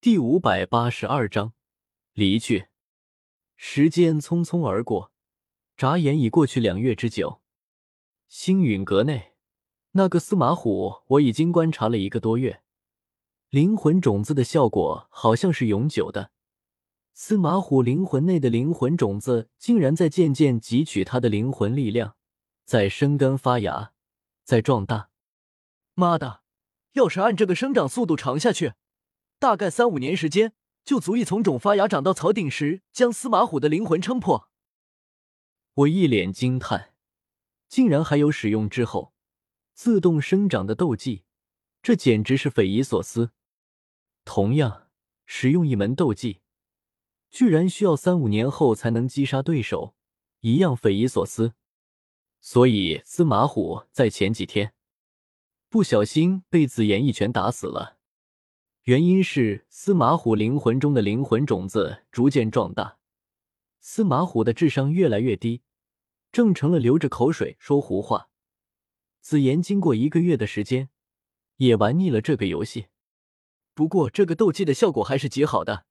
第五百八十二章离去。时间匆匆而过，眨眼已过去两月之久。星陨阁内，那个司马虎，我已经观察了一个多月。灵魂种子的效果好像是永久的。司马虎灵魂内的灵魂种子竟然在渐渐汲取他的灵魂力量，在生根发芽，在壮大。妈的！要是按这个生长速度长下去，大概三五年时间就足以从种发芽长到草顶时，将司马虎的灵魂撑破。我一脸惊叹，竟然还有使用之后自动生长的斗技，这简直是匪夷所思。同样使用一门斗技，居然需要三五年后才能击杀对手，一样匪夷所思。所以司马虎在前几天不小心被紫妍一拳打死了，原因是司马虎灵魂中的灵魂种子逐渐壮大，司马虎的智商越来越低，正成了流着口水说胡话。紫妍经过一个月的时间，也玩腻了这个游戏。不过，这个斗技的效果还是极好的，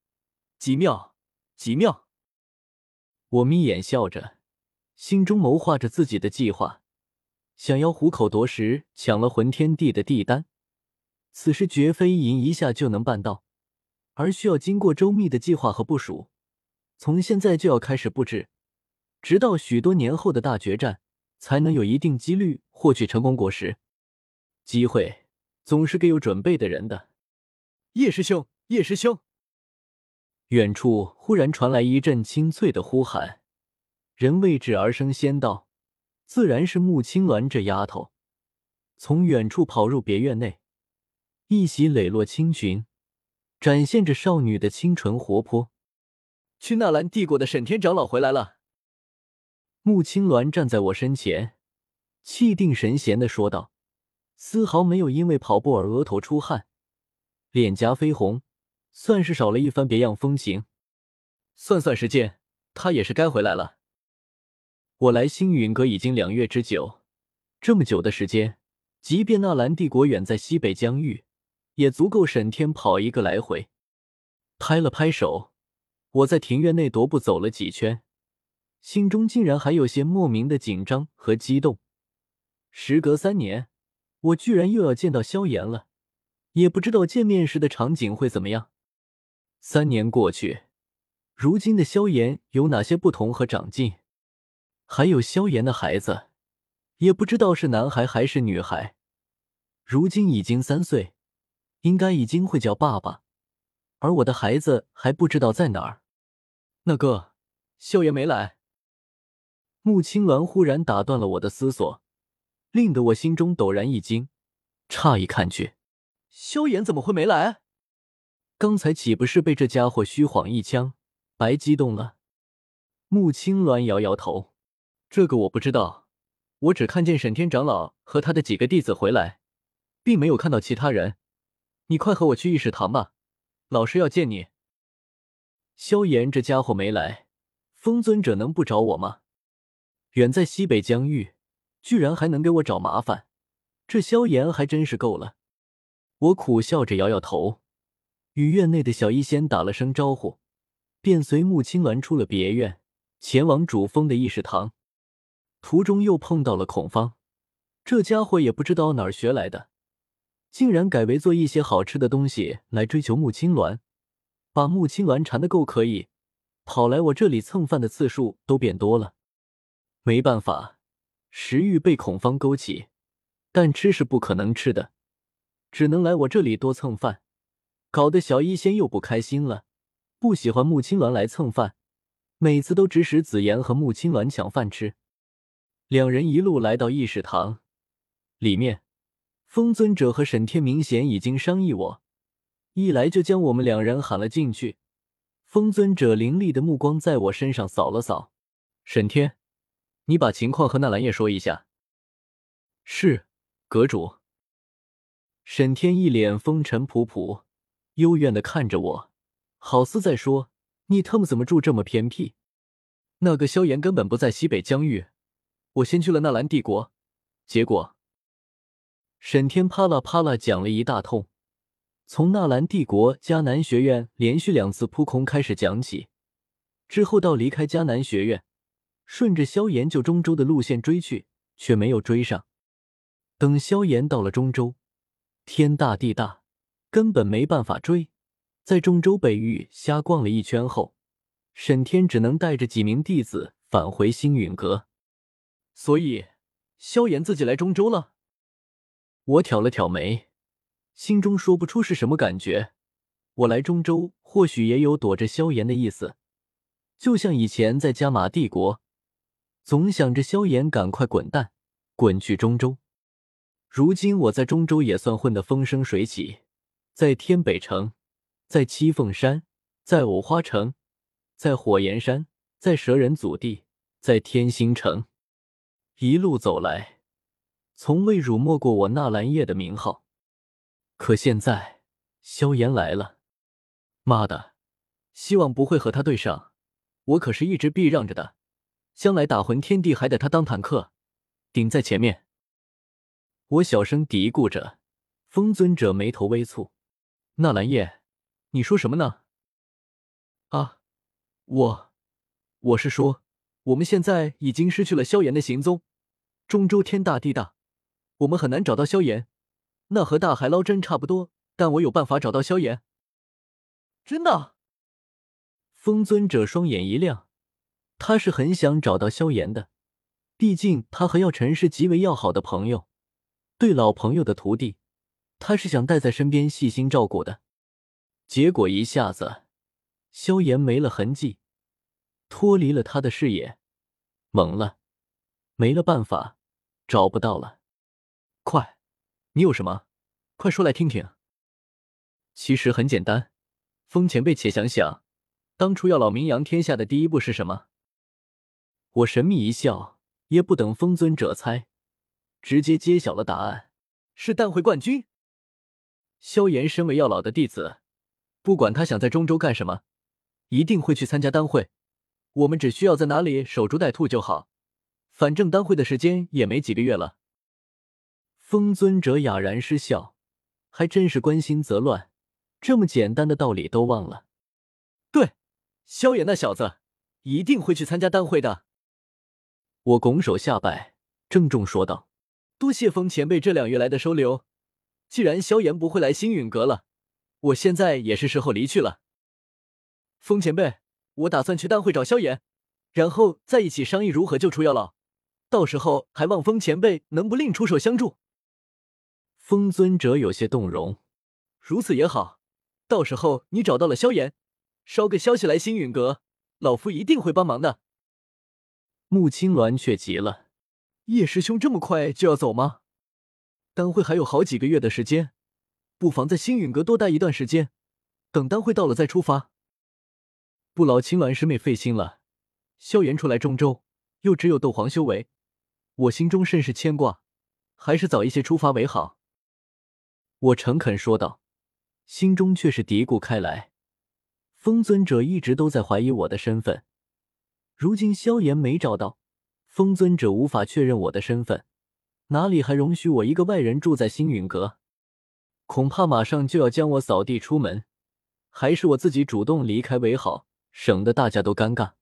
极妙，极妙。我眯眼笑着，心中谋划着自己的计划，想要虎口夺食，抢了魂天帝的地丹。此事绝非一吟一下就能办到，而需要经过周密的计划和部署。从现在就要开始布置，直到许多年后的大决战，才能有一定几率获取成功果实。机会总是给有准备的人的。叶师兄，叶师兄！远处忽然传来一阵清脆的呼喊，人未至而生先到，自然是穆青鸾这丫头。从远处跑入别院内，一袭磊落青裙，展现着少女的清纯活泼。去纳兰帝国的沈天长老回来了。穆青鸾站在我身前，气定神闲的说道，丝毫没有因为跑步而额头出汗。脸颊绯红，算是少了一番别样风情。算算时间，他也是该回来了。我来星陨阁已经两月之久，这么久的时间，即便纳兰帝国远在西北疆域，也足够沈天跑一个来回。拍了拍手，我在庭院内踱步走了几圈，心中竟然还有些莫名的紧张和激动。时隔三年，我居然又要见到萧炎了。也不知道见面时的场景会怎么样。三年过去，如今的萧炎有哪些不同和长进？还有萧炎的孩子，也不知道是男孩还是女孩。如今已经三岁，应该已经会叫爸爸，而我的孩子还不知道在哪儿。那个萧炎没来。穆青鸾忽然打断了我的思索，令得我心中陡然一惊，诧异看去。萧炎怎么会没来？刚才岂不是被这家伙虚晃一枪，白激动了？穆青鸾摇摇头，这个我不知道，我只看见沈天长老和他的几个弟子回来，并没有看到其他人。你快和我去议事堂吧，老师要见你。萧炎这家伙没来，风尊者能不找我吗？远在西北疆域，居然还能给我找麻烦，这萧炎还真是够了。我苦笑着摇摇头，与院内的小医仙打了声招呼，便随穆青鸾出了别院，前往主峰的议事堂。途中又碰到了孔方，这家伙也不知道哪儿学来的，竟然改为做一些好吃的东西来追求穆青鸾，把穆青鸾馋的够可以，跑来我这里蹭饭的次数都变多了。没办法，食欲被孔方勾起，但吃是不可能吃的。只能来我这里多蹭饭，搞得小医仙又不开心了，不喜欢穆青鸾来蹭饭，每次都指使紫妍和穆青鸾抢饭吃。两人一路来到议事堂里面，风尊者和沈天明显已经商议我，一来就将我们两人喊了进去。风尊者凌厉的目光在我身上扫了扫，沈天，你把情况和纳兰叶说一下。是，阁主。沈天一脸风尘仆仆，幽怨的看着我，好似在说：“你他妈怎么住这么偏僻？”那个萧炎根本不在西北疆域，我先去了纳兰帝国，结果……沈天啪啦啪啦讲了一大通，从纳兰帝国迦南学院连续两次扑空开始讲起，之后到离开迦南学院，顺着萧炎救中州的路线追去，却没有追上。等萧炎到了中州，天大地大，根本没办法追。在中州北域瞎逛了一圈后，沈天只能带着几名弟子返回星陨阁。所以，萧炎自己来中州了。我挑了挑眉。心中说不出是什么感觉。我来中州，或许也有躲着萧炎的意思，就像以前在加玛帝国，总想着萧炎赶快滚蛋，滚去中州。如今我在中州也算混得风生水起，在天北城，在七凤山，在藕花城，在火焰山，在蛇人祖地，在天星城，一路走来，从未辱没过我纳兰叶的名号。可现在，萧炎来了，妈的，希望不会和他对上。我可是一直避让着的，将来打魂天地还得他当坦克，顶在前面。我小声嘀咕着，风尊者眉头微蹙：“纳兰叶，你说什么呢？”啊，我，我是说，我们现在已经失去了萧炎的行踪，中州天大地大，我们很难找到萧炎。那和大海捞针差不多，但我有办法找到萧炎。真的？风尊者双眼一亮，他是很想找到萧炎的，毕竟他和药尘是极为要好的朋友，对老朋友的徒弟，他是想带在身边细心照顾的。结果一下子，萧炎没了痕迹，脱离了他的视野，懵了，没了办法，找不到了。快！你有什么？快说来听听。其实很简单，风前辈，且想想，当初要老名扬天下的第一步是什么？我神秘一笑，也不等风尊者猜，直接揭晓了答案：是丹会冠军。萧炎身为药老的弟子，不管他想在中州干什么，一定会去参加丹会。我们只需要在哪里守株待兔就好，反正丹会的时间也没几个月了。风尊者哑然失笑，还真是关心则乱，这么简单的道理都忘了。对，萧炎那小子一定会去参加丹会的。我拱手下拜，郑重说道：“多谢风前辈这两月来的收留。既然萧炎不会来星陨阁了，我现在也是时候离去了。风前辈，我打算去丹会找萧炎，然后再一起商议如何救出药老。到时候还望风前辈能不吝出手相助。”风尊者有些动容，如此也好。到时候你找到了萧炎，捎个消息来星陨阁，老夫一定会帮忙的。穆青鸾却急了：“叶师兄这么快就要走吗？丹会还有好几个月的时间，不妨在星陨阁多待一段时间，等丹会到了再出发。”不劳青鸾师妹费心了。萧炎出来中州，又只有斗皇修为，我心中甚是牵挂，还是早一些出发为好。我诚恳说道，心中却是嘀咕开来。风尊者一直都在怀疑我的身份，如今萧炎没找到，风尊者无法确认我的身份，哪里还容许我一个外人住在星陨阁？恐怕马上就要将我扫地出门，还是我自己主动离开为好，省得大家都尴尬。